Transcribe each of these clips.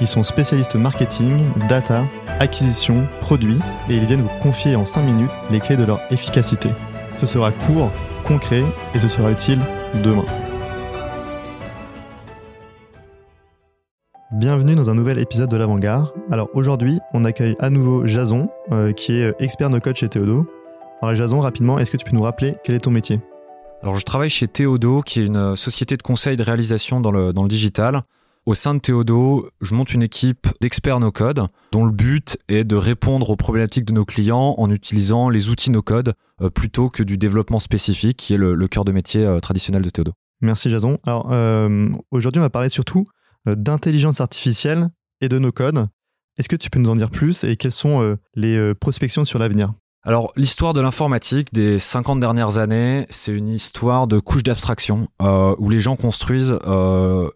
Ils sont spécialistes marketing, data, acquisition, produits, et ils viennent vous confier en 5 minutes les clés de leur efficacité. Ce sera court, concret, et ce sera utile demain. Bienvenue dans un nouvel épisode de l'Avant-Garde. Alors aujourd'hui, on accueille à nouveau Jason, euh, qui est expert no code chez Théodo. Alors Jason, rapidement, est-ce que tu peux nous rappeler quel est ton métier? Alors je travaille chez Théodo, qui est une société de conseil de réalisation dans le, dans le digital. Au sein de Théodo, je monte une équipe d'experts no-code dont le but est de répondre aux problématiques de nos clients en utilisant les outils no-code euh, plutôt que du développement spécifique qui est le, le cœur de métier euh, traditionnel de Théodo. Merci Jason. Alors euh, aujourd'hui, on va parler surtout d'intelligence artificielle et de no-code. Est-ce que tu peux nous en dire plus et quelles sont les prospections sur l'avenir? Alors, l'histoire de l'informatique des 50 dernières années, c'est une histoire de couches d'abstraction euh, où les gens construisent euh,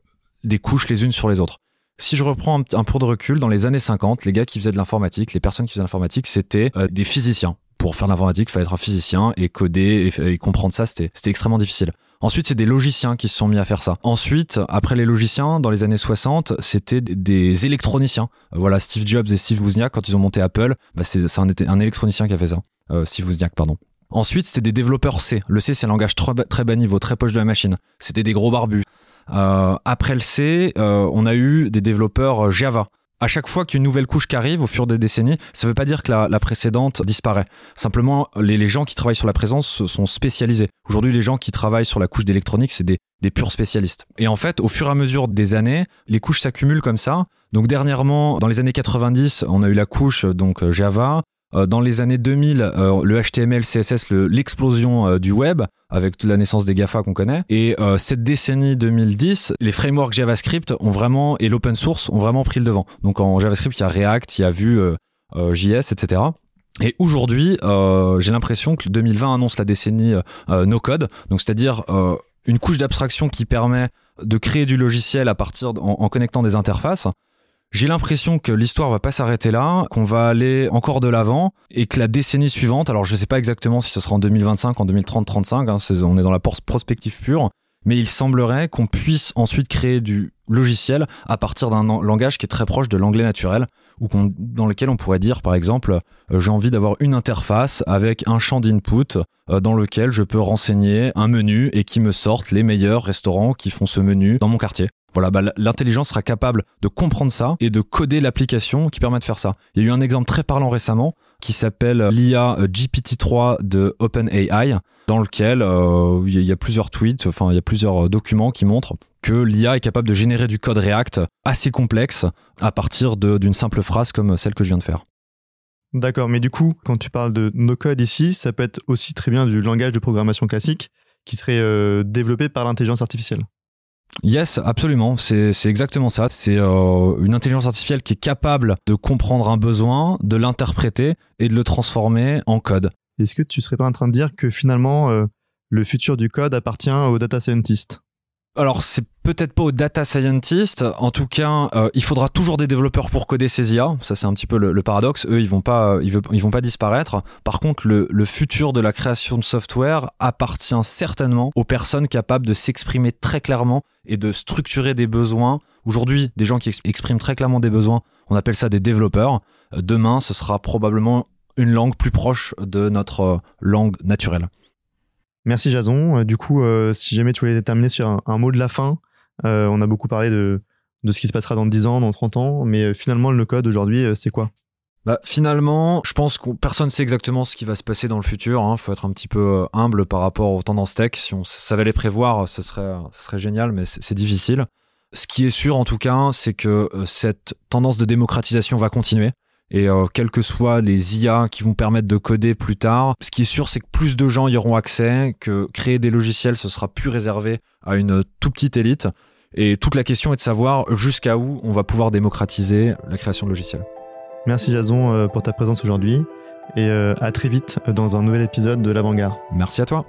des couches les unes sur les autres. Si je reprends un, peu de recul, dans les années 50, les gars qui faisaient de l'informatique, les personnes qui faisaient de l'informatique, c'était euh, des physiciens. Pour faire de l'informatique, il fallait être un physicien et coder et, comprendre ça, c'était extrêmement difficile. Ensuite, c'est des logiciens qui se sont mis à faire ça. Ensuite, après les logiciens, dans les années 60, c'était des- électroniciens. Euh, Voilà, Steve Jobs et Steve Wozniak, quand ils ont monté Apple, bah, c'est un, électronicien qui a fait ça. Euh, Steve Wozniak, pardon. Ensuite, c'était des développeurs C. Le C, c'est un langage très bas niveau, très poche de la machine. C'était des gros barbus. Euh, après le C, euh, on a eu des développeurs euh, Java. À chaque fois qu'il y a une nouvelle couche qui arrive au fur des décennies, ça ne veut pas dire que la, précédente disparaît. Simplement, les, gens qui travaillent sur la présence sont spécialisés. Aujourd'hui, les gens qui travaillent sur la couche d'électronique, c'est des, des purs spécialistes. Et en fait, au fur et à mesure des années, les couches s'accumulent comme ça. Donc dernièrement, dans les années 90, on a eu la couche donc Java. Euh, Dans les années 2000, euh, le HTML, CSS, le- l'explosion euh, du web avec la naissance des GAFA qu'on connaît. Et cette décennie 2010, les frameworks JavaScript ont vraiment et l'open source ont vraiment pris le devant. Donc en JavaScript, il y a React, il y a Vue, JS, etc. Et aujourd'hui, j'ai l'impression que le 2020 annonce la décennie no code, c'est-à-dire une couche d'abstraction qui permet de créer du logiciel à partir en, en connectant des interfaces. J'ai l'impression que l'histoire va pas s'arrêter là, qu'on va aller encore de l'avant et que la décennie suivante, alors je sais pas exactement si ce sera en 2025, en 2030, 35, hein, on est dans la prospective pure, mais il semblerait qu'on puisse ensuite créer du logiciel à partir d'un langage qui est très proche de l'anglais naturel ou dans lequel on pourrait dire par exemple euh, j'ai envie d'avoir une interface avec un champ d'input euh, dans lequel je peux renseigner un menu et qui me sorte les meilleurs restaurants qui font ce menu dans mon quartier. Voilà, bah, l'intelligence sera capable de comprendre ça et de coder l'application qui permet de faire ça. Il y a eu un exemple très parlant récemment qui s'appelle l'IA euh, GPT-3 de OpenAI, dans lequel euh, il y a- plusieurs tweets, enfin il y a plusieurs euh, documents qui montrent que l'IA est capable de générer du code React assez complexe à partir d'une simple phrase comme celle que je viens de faire. D'accord, mais du coup, quand tu parles de no-code ici, ça peut être aussi très bien du langage de programmation classique qui serait développé par l'intelligence artificielle. Yes, absolument. C'est exactement ça. C'est euh, une intelligence artificielle qui est capable de comprendre un besoin, de l'interpréter et de le transformer en code. Est-ce que tu serais pas en train de dire que finalement, euh, le futur du code appartient aux data scientists Alors, c'est peut-être pas aux data scientists. En tout cas, euh, il faudra toujours des développeurs pour coder ces IA. Ça, c'est un petit peu le, paradoxe. Eux, ils vont pas, ils, veulent- ils vont pas disparaître. Par contre, le, futur de la création de software appartient certainement aux personnes capables de s'exprimer très clairement et de structurer des besoins. Aujourd'hui, des gens qui ex- expriment très clairement des besoins, on appelle ça des développeurs. Euh, Demain, ce sera probablement une langue plus proche de notre euh, langue naturelle. Merci Jason. Euh, Du coup, euh, si jamais tu voulais terminer sur un, mot de la fin, euh, on a beaucoup parlé de, ce qui se passera dans 10 ans, dans 30 ans, mais finalement, le no-code aujourd'hui, c'est quoi? Bah, finalement, je pense que personne ne sait exactement ce qui va se passer dans le futur. Il faut être un petit peu humble par rapport aux tendances tech. Si on savait les prévoir, ce serait, ce serait génial, mais c'est difficile. Ce qui est sûr, en tout cas, c'est que cette tendance de démocratisation va continuer. Et euh, quelles que soient les IA qui vont permettre de coder plus tard, ce qui est sûr, c'est que plus de gens y auront accès, que créer des logiciels, ce sera plus réservé à une toute petite élite. Et toute la question est de savoir jusqu'à où on va pouvoir démocratiser la création de logiciels. Merci Jason euh, pour ta présence aujourd'hui et euh, à très vite dans un nouvel épisode de l'Avant-Garde. Merci à toi.